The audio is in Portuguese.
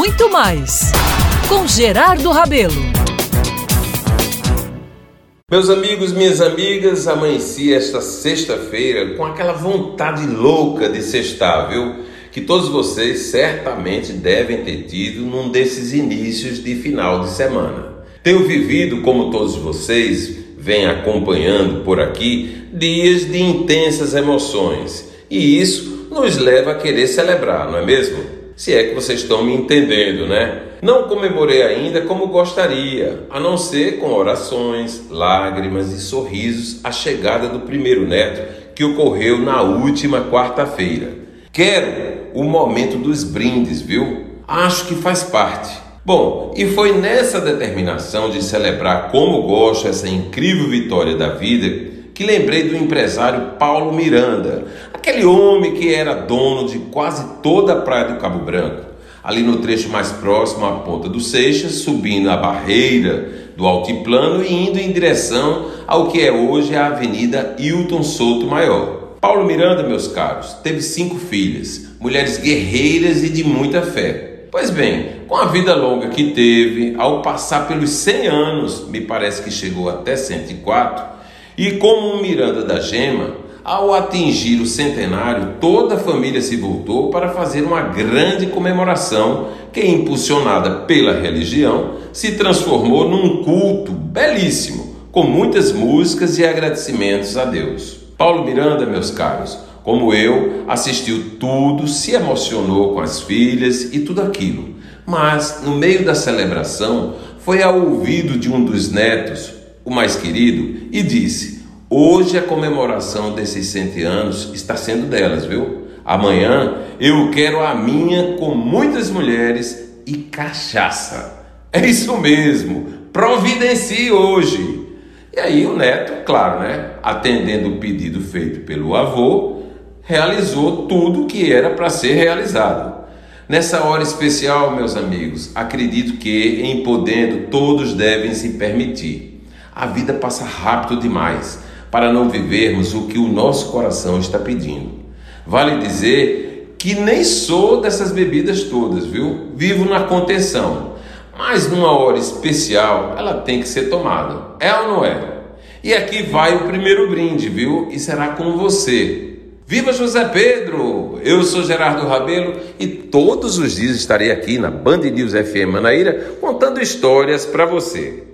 muito mais com Gerardo Rabelo. Meus amigos, minhas amigas, amanheci esta sexta-feira com aquela vontade louca de sextar, viu? Que todos vocês certamente devem ter tido num desses inícios de final de semana. Tenho vivido, como todos vocês vêm acompanhando por aqui, dias de intensas emoções e isso nos leva a querer celebrar, não é mesmo? Se é que vocês estão me entendendo, né? Não comemorei ainda como gostaria, a não ser com orações, lágrimas e sorrisos a chegada do primeiro neto que ocorreu na última quarta-feira. Quero o momento dos brindes, viu? Acho que faz parte. Bom, e foi nessa determinação de celebrar como gosto essa incrível vitória da vida que lembrei do empresário Paulo Miranda, aquele homem que era dono de quase toda a praia do Cabo Branco, ali no trecho mais próximo à Ponta do Seixas, subindo a barreira do altiplano e indo em direção ao que é hoje a Avenida Hilton Souto Maior. Paulo Miranda, meus caros, teve cinco filhas, mulheres guerreiras e de muita fé. Pois bem, com a vida longa que teve, ao passar pelos 100 anos, me parece que chegou até 104, e como um Miranda da Gema, ao atingir o centenário, toda a família se voltou para fazer uma grande comemoração que, impulsionada pela religião, se transformou num culto belíssimo, com muitas músicas e agradecimentos a Deus. Paulo Miranda, meus caros, como eu, assistiu tudo, se emocionou com as filhas e tudo aquilo. Mas, no meio da celebração, foi ao ouvido de um dos netos, o mais querido, e disse: Hoje a comemoração desses 100 anos está sendo delas, viu? Amanhã eu quero a minha com muitas mulheres e cachaça. É isso mesmo, providencie hoje. E aí o neto, claro, né, atendendo o pedido feito pelo avô, realizou tudo que era para ser realizado. Nessa hora especial, meus amigos, acredito que, em podendo, todos devem se permitir a vida passa rápido demais para não vivermos o que o nosso coração está pedindo. Vale dizer que nem sou dessas bebidas todas, viu? Vivo na contenção. Mas numa hora especial ela tem que ser tomada. É ou não é? E aqui vai o primeiro brinde, viu? E será com você. Viva José Pedro! Eu sou Gerardo Rabelo e todos os dias estarei aqui na Band News FM Manaíra contando histórias para você.